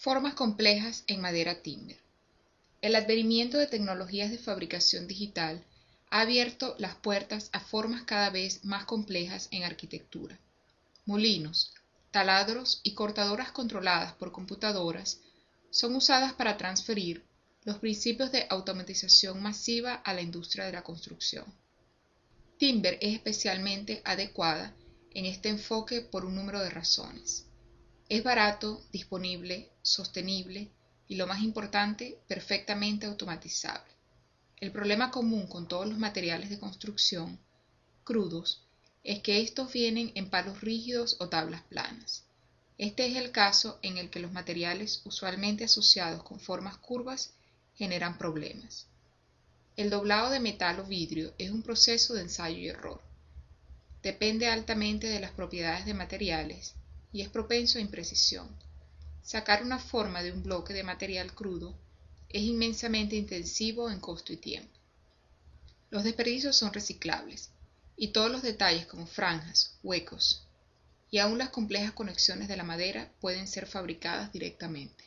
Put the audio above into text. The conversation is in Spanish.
Formas complejas en madera timber. El advenimiento de tecnologías de fabricación digital ha abierto las puertas a formas cada vez más complejas en arquitectura. Molinos, taladros y cortadoras controladas por computadoras son usadas para transferir los principios de automatización masiva a la industria de la construcción. Timber es especialmente adecuada en este enfoque por un número de razones. Es barato, disponible, sostenible y lo más importante, perfectamente automatizable. El problema común con todos los materiales de construcción crudos es que estos vienen en palos rígidos o tablas planas. Este es el caso en el que los materiales usualmente asociados con formas curvas generan problemas. El doblado de metal o vidrio es un proceso de ensayo y error. Depende altamente de las propiedades de materiales y es propenso a imprecisión. Sacar una forma de un bloque de material crudo es inmensamente intensivo en costo y tiempo. Los desperdicios son reciclables y todos los detalles como franjas, huecos y aún las complejas conexiones de la madera pueden ser fabricadas directamente.